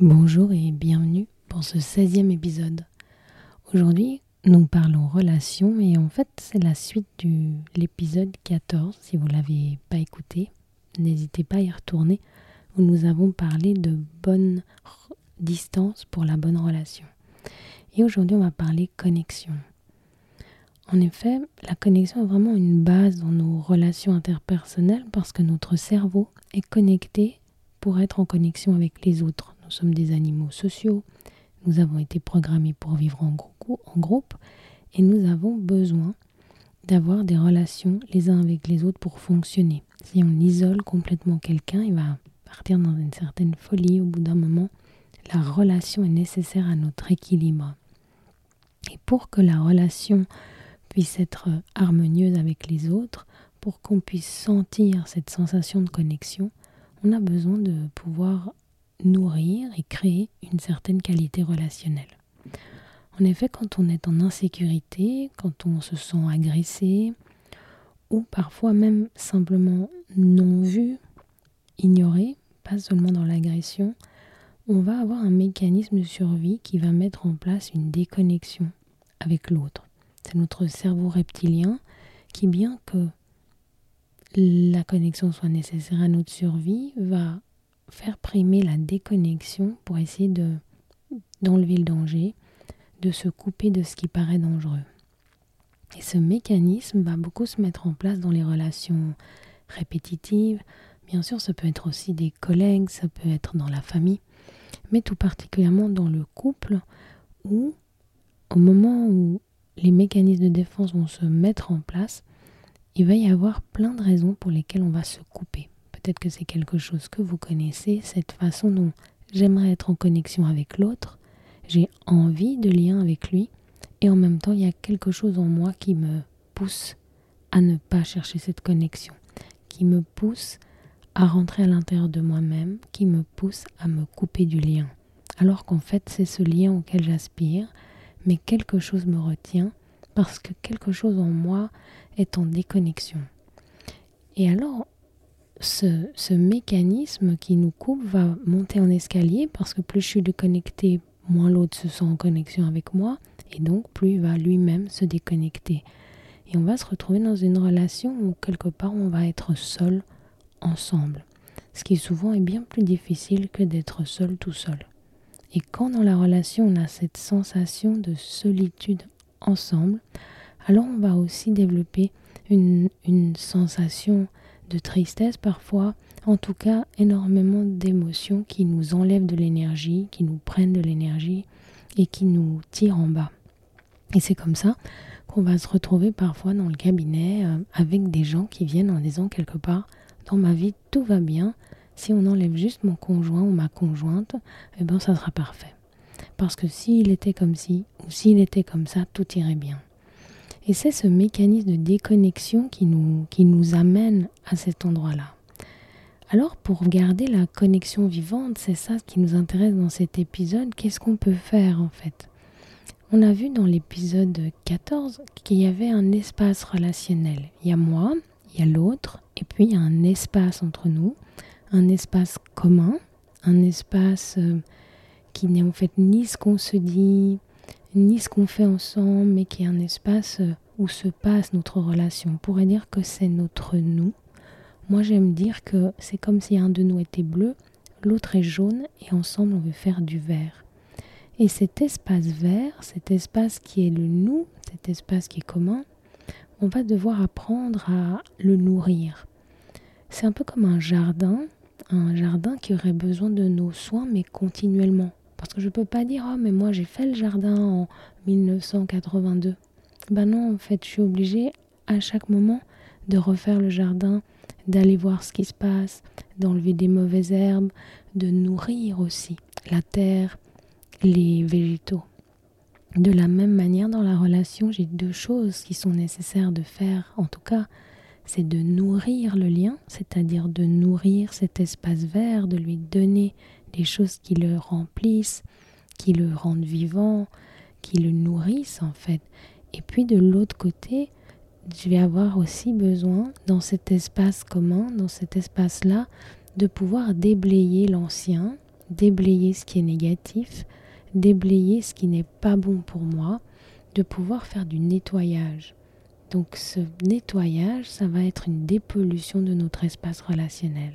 Bonjour et bienvenue pour ce 16e épisode. Aujourd'hui, nous parlons relations et en fait, c'est la suite de l'épisode 14. Si vous ne l'avez pas écouté, n'hésitez pas à y retourner où nous avons parlé de bonne distance pour la bonne relation. Et aujourd'hui, on va parler connexion. En effet, la connexion est vraiment une base dans nos relations interpersonnelles parce que notre cerveau est connecté pour être en connexion avec les autres. Nous sommes des animaux sociaux, nous avons été programmés pour vivre en, groupe et nous avons besoin d'avoir des relations les uns avec les autres pour fonctionner. Si on isole complètement quelqu'un, il va partir dans une certaine folie au bout d'un moment. La relation est nécessaire à notre équilibre. Et pour que la relation puisse être harmonieuse avec les autres, pour qu'on puisse sentir cette sensation de connexion, on a besoin de pouvoir nourrir et créer une certaine qualité relationnelle. En effet, quand on est en insécurité, quand on se sent agressé, ou parfois même simplement non vu, ignoré, pas seulement dans l'agression, on va avoir un mécanisme de survie qui va mettre en place une déconnexion avec l'autre. C'est notre cerveau reptilien qui, bien que la connexion soit nécessaire à notre survie, va faire primer la déconnexion pour essayer de d'enlever le danger, de se couper de ce qui paraît dangereux. Et ce mécanisme va beaucoup se mettre en place dans les relations répétitives. Bien sûr, ça peut être aussi des collègues, ça peut être dans la famille, mais tout particulièrement dans le couple où, au moment où les mécanismes de défense vont se mettre en place, il va y avoir plein de raisons pour lesquelles on va se couper. Peut-être que c'est quelque chose que vous connaissez, cette façon dont j'aimerais être en connexion avec l'autre, j'ai envie de lien avec lui, et en même temps il y a quelque chose en moi qui me pousse à ne pas chercher cette connexion, qui me pousse à rentrer à l'intérieur de moi-même, qui me pousse à me couper du lien. Alors qu'en fait c'est ce lien auquel j'aspire, mais quelque chose me retient parce que quelque chose en moi est en déconnexion. Et alors, ce, mécanisme qui nous coupe va monter en escalier parce que plus je suis déconnecté, moins l'autre se sent en connexion avec moi et donc plus il va lui-même se déconnecter. Et on va se retrouver dans une relation où quelque part on va être seul ensemble. Ce qui souvent est bien plus difficile que d'être seul tout seul. Et quand dans la relation on a cette sensation de solitude ensemble, alors on va aussi développer une, une sensation de tristesse parfois, en tout cas énormément d'émotions qui nous enlèvent de l'énergie, qui nous prennent de l'énergie et qui nous tirent en bas. Et c'est comme ça qu'on va se retrouver parfois dans le cabinet euh, avec des gens qui viennent en disant quelque part, dans ma vie tout va bien, si on enlève juste mon conjoint ou ma conjointe, eh ben ça sera parfait. Parce que s'il était comme ci ou s'il était comme ça, tout irait bien. Et c'est ce mécanisme de déconnexion qui nous, qui nous amène à cet endroit-là. Alors pour garder la connexion vivante, c'est ça qui nous intéresse dans cet épisode, qu'est-ce qu'on peut faire en fait? On a vu dans l'épisode 14 qu'il y avait un espace relationnel. Il y a moi, il y a l'autre, et puis il y a un espace entre nous, un espace commun, un espace euh, qui n'est en fait ni ce qu'on se dit, ni ce qu'on fait ensemble, mais qui est un espace euh, où se passe notre relation. On pourrait dire que c'est notre nous. Moi, j'aime dire que c'est comme si un de nous était bleu, l'autre est jaune, et ensemble, on veut faire du vert. Et cet espace vert, cet espace qui est le nous, cet espace qui est commun, on va devoir apprendre à le nourrir. C'est un peu comme un jardin, un jardin qui aurait besoin de nos soins, mais continuellement. Parce que je ne peux pas dire, oh, mais moi j'ai fait le jardin en 1982. Ben non, en fait, je suis obligée à chaque moment de refaire le jardin, d'aller voir ce qui se passe, d'enlever des mauvaises herbes, de nourrir aussi la terre, les végétaux. De la même manière, dans la relation, j'ai deux choses qui sont nécessaires de faire, en tout cas, c'est de nourrir le lien, c'est-à-dire de nourrir cet espace vert, de lui donner des choses qui le remplissent, qui le rendent vivant, qui le nourrissent en fait. Et puis de l'autre côté, je vais avoir aussi besoin dans cet espace commun, dans cet espace-là, de pouvoir déblayer l'ancien, déblayer ce qui est négatif, déblayer ce qui n'est pas bon pour moi, de pouvoir faire du nettoyage. Donc ce nettoyage, ça va être une dépollution de notre espace relationnel.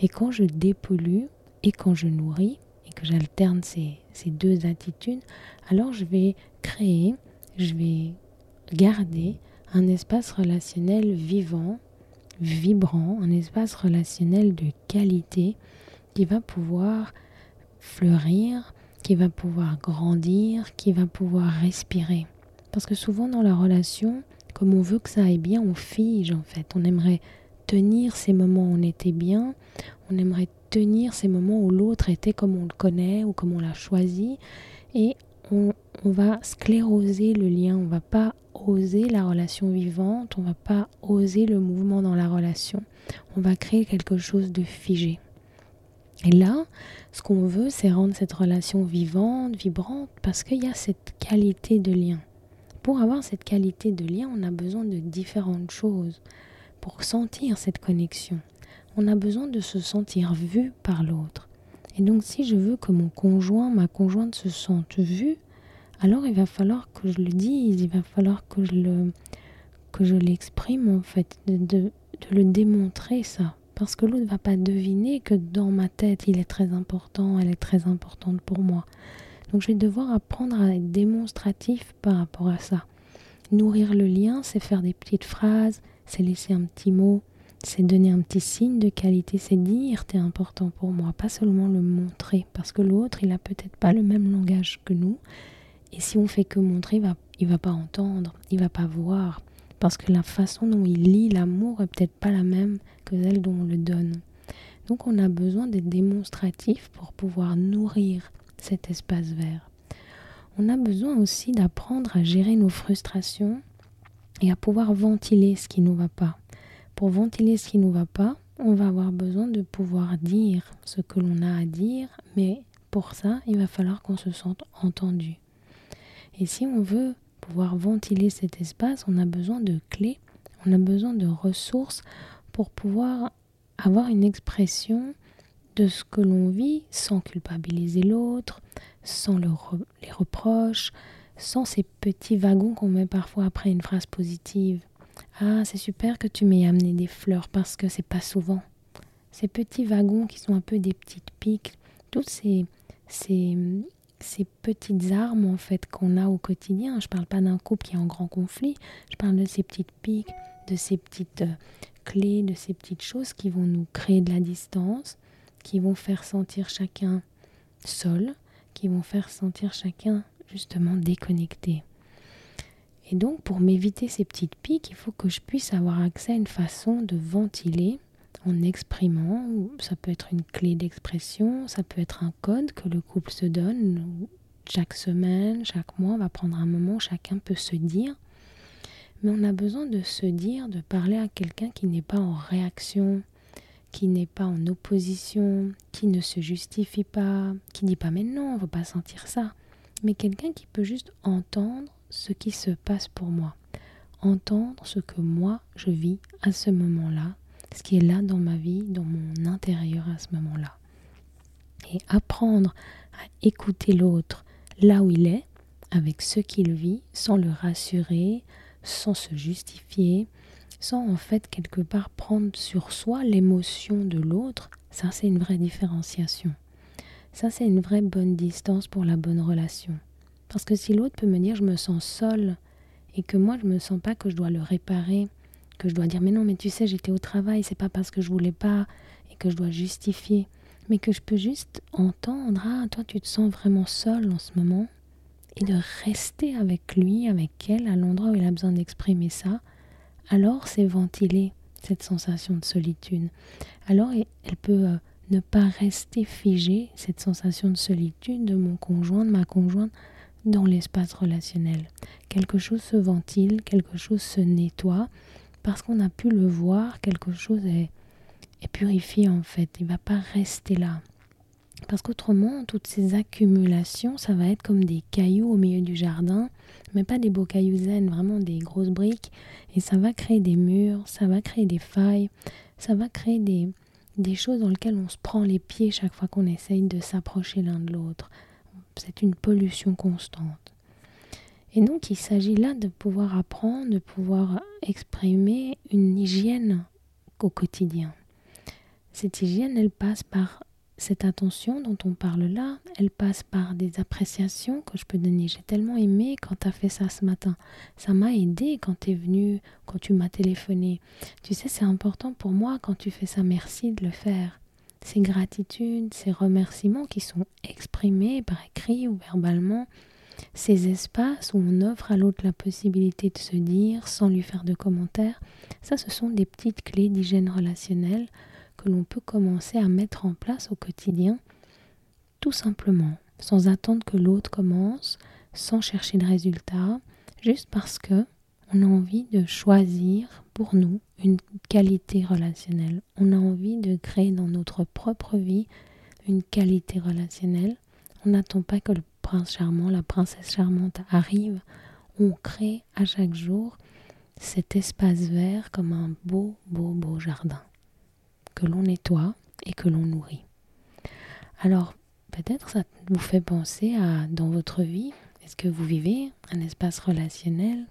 Et quand je dépollue et quand je nourris et que j'alterne ces, ces deux attitudes, alors je vais créer, je vais garder un espace relationnel vivant, vibrant, un espace relationnel de qualité qui va pouvoir fleurir, qui va pouvoir grandir, qui va pouvoir respirer. Parce que souvent dans la relation, comme on veut que ça aille bien, on fige en fait. On aimerait tenir ces moments où on était bien, on aimerait tenir ces moments où l'autre était comme on le connaît ou comme on l'a choisi, et on, va scléroser le lien, on va pas oser la relation vivante, on va pas oser le mouvement dans la relation, on va créer quelque chose de figé. Et là, ce qu'on veut, c'est rendre cette relation vivante, vibrante, parce qu'il y a cette qualité de lien. Pour avoir cette qualité de lien, on a besoin de différentes choses. Pour sentir cette connexion, on a besoin de se sentir vu par l'autre. Et donc si je veux que mon conjoint, ma conjointe se sente vue, alors il va falloir que je le dise, il va falloir que je le que je l'exprime en fait, de, de, le démontrer ça. Parce que l'autre ne va pas deviner que dans ma tête, il est très important, elle est très importante pour moi. Donc je vais devoir apprendre à être démonstratif par rapport à ça. Nourrir le lien, c'est faire des petites phrases, c'est laisser un petit mot, c'est donner un petit signe de qualité, c'est dire t'es important pour moi, pas seulement le montrer, parce que l'autre, il a peut-être pas le même langage que nous, et si on fait que montrer, il va, il va pas entendre, il va pas voir, parce que la façon dont il lit l'amour est peut-être pas la même que celle dont on le donne. Donc on a besoin d'être démonstratif pour pouvoir nourrir cet espace vert. On a besoin aussi d'apprendre à gérer nos frustrations et à pouvoir ventiler ce qui ne nous va pas. Pour ventiler ce qui ne nous va pas, on va avoir besoin de pouvoir dire ce que l'on a à dire, mais pour ça, il va falloir qu'on se sente entendu. Et si on veut pouvoir ventiler cet espace, on a besoin de clés, on a besoin de ressources pour pouvoir avoir une expression de ce que l'on vit sans culpabiliser l'autre, sans les reproches, sans ces petits wagons qu'on met parfois après une phrase positive. Ah, c'est super que tu m'aies amené des fleurs parce que c'est pas souvent. Ces petits wagons qui sont un peu des petites piques, toutes ces, ces, ces petites armes en fait qu'on a au quotidien. Je parle pas d'un couple qui est en grand conflit, je parle de ces petites piques, de ces petites euh, clés, de ces petites choses qui vont nous créer de la distance, qui vont faire sentir chacun seul, qui vont faire sentir chacun justement déconnecté. Et donc pour m'éviter ces petites piques, il faut que je puisse avoir accès à une façon de ventiler en exprimant. Ça peut être une clé d'expression, ça peut être un code que le couple se donne. Chaque semaine, chaque mois, on va prendre un moment, chacun peut se dire. Mais on a besoin de se dire, de parler à quelqu'un qui n'est pas en réaction, qui n'est pas en opposition, qui ne se justifie pas, qui dit pas mais non, on va pas sentir ça, mais quelqu'un qui peut juste entendre ce qui se passe pour moi, entendre ce que moi je vis à ce moment-là, ce qui est là dans ma vie, dans mon intérieur à ce moment-là. Et apprendre à écouter l'autre là où il est, avec ce qu'il vit, sans le rassurer, sans se justifier, sans en fait quelque part prendre sur soi l'émotion de l'autre, ça c'est une vraie différenciation. Ça c'est une vraie bonne distance pour la bonne relation. Parce que si l'autre peut me dire je me sens seule et que moi je me sens pas que je dois le réparer, que je dois dire mais non mais tu sais j'étais au travail, c'est pas parce que je voulais pas et que je dois justifier, mais que je peux juste entendre ah toi tu te sens vraiment seule en ce moment et de rester avec lui, avec elle à l'endroit où il a besoin d'exprimer ça alors c'est ventiler cette sensation de solitude. Alors elle peut euh, ne pas rester figé, cette sensation de solitude de mon conjoint, de ma conjointe, dans l'espace relationnel. Quelque chose se ventile, quelque chose se nettoie, parce qu'on a pu le voir, quelque chose est, est purifié en fait, il ne va pas rester là. Parce qu'autrement, toutes ces accumulations, ça va être comme des cailloux au milieu du jardin, mais pas des beaux cailloux zen, vraiment des grosses briques, et ça va créer des murs, ça va créer des failles, ça va créer des, des choses dans lesquelles on se prend les pieds chaque fois qu'on essaye de s'approcher l'un de l'autre. C'est une pollution constante. Et donc il s'agit là de pouvoir apprendre, de pouvoir exprimer une hygiène au quotidien. Cette hygiène, elle passe par cette attention dont on parle là, elle passe par des appréciations que je peux donner. J'ai tellement aimé quand tu as fait ça ce matin. Ça m'a aidé quand tu es venu, quand tu m'as téléphoné. Tu sais, c'est important pour moi quand tu fais ça. Merci de le faire. Ces gratitudes, ces remerciements qui sont exprimés par écrit ou verbalement, ces espaces où on offre à l'autre la possibilité de se dire sans lui faire de commentaires, ça ce sont des petites clés d'hygiène relationnelle que l'on peut commencer à mettre en place au quotidien, tout simplement, sans attendre que l'autre commence, sans chercher de résultat, juste parce que on a envie de choisir pour nous une qualité relationnelle. On a envie de créer dans notre propre vie une qualité relationnelle. On n'attend pas que le prince charmant, la princesse charmante arrive. On crée à chaque jour cet espace vert comme un beau, beau, beau jardin que l'on nettoie et que l'on nourrit. Alors, peut-être ça vous fait penser à dans votre vie, est-ce que vous vivez un espace relationnel?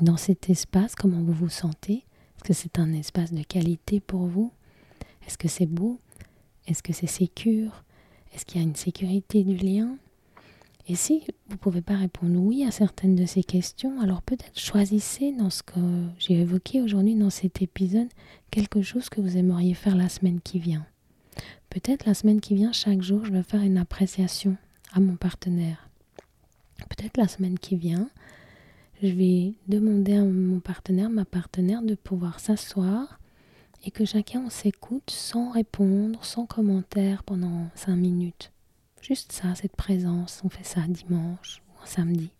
Dans cet espace, comment vous vous sentez? Est-ce que c'est un espace de qualité pour vous? Est-ce que c'est beau? Est-ce que c'est sécure? Est-ce qu'il y a une sécurité du lien? Et si vous ne pouvez pas répondre oui à certaines de ces questions, alors peut-être choisissez dans ce que j'ai évoqué aujourd'hui dans cet épisode quelque chose que vous aimeriez faire la semaine qui vient. Peut-être la semaine qui vient, chaque jour, je vais faire une appréciation à mon partenaire. Peut-être la semaine qui vient, je vais demander à mon partenaire, ma partenaire, de pouvoir s'asseoir et que chacun s'écoute sans répondre, sans commentaire pendant cinq minutes. Juste ça, cette présence. On fait ça dimanche ou un samedi.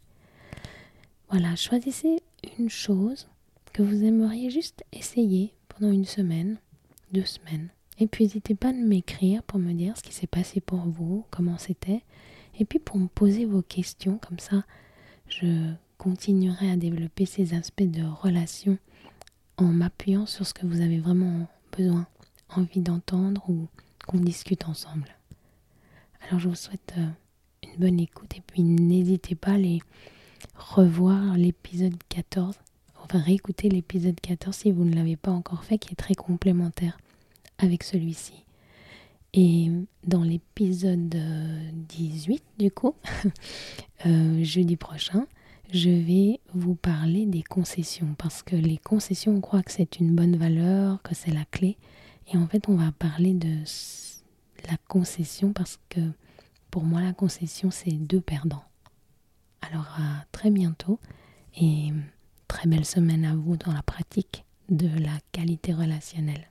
Voilà, choisissez une chose que vous aimeriez juste essayer pendant une semaine, deux semaines. Et puis n'hésitez pas à m'écrire pour me dire ce qui s'est passé pour vous, comment c'était. Et puis pour me poser vos questions, comme ça, je continuerai à développer ces aspects de relation en m'appuyant sur ce que vous avez vraiment besoin, envie d'entendre ou qu'on discute ensemble. Alors je vous souhaite euh, une bonne écoute et puis n'hésitez pas à aller revoir l'épisode 14, enfin réécouter l'épisode 14 si vous ne l'avez pas encore fait, qui est très complémentaire avec celui-ci. Et dans l'épisode 18, euh, du coup, euh, jeudi prochain, je vais vous parler des concessions parce que les concessions, on croit que c'est une bonne valeur, que c'est la clé. Et en fait, on va parler de la concession parce que pour moi la concession c'est deux perdants. Alors à très bientôt et très belle semaine à vous dans la pratique de la qualité relationnelle.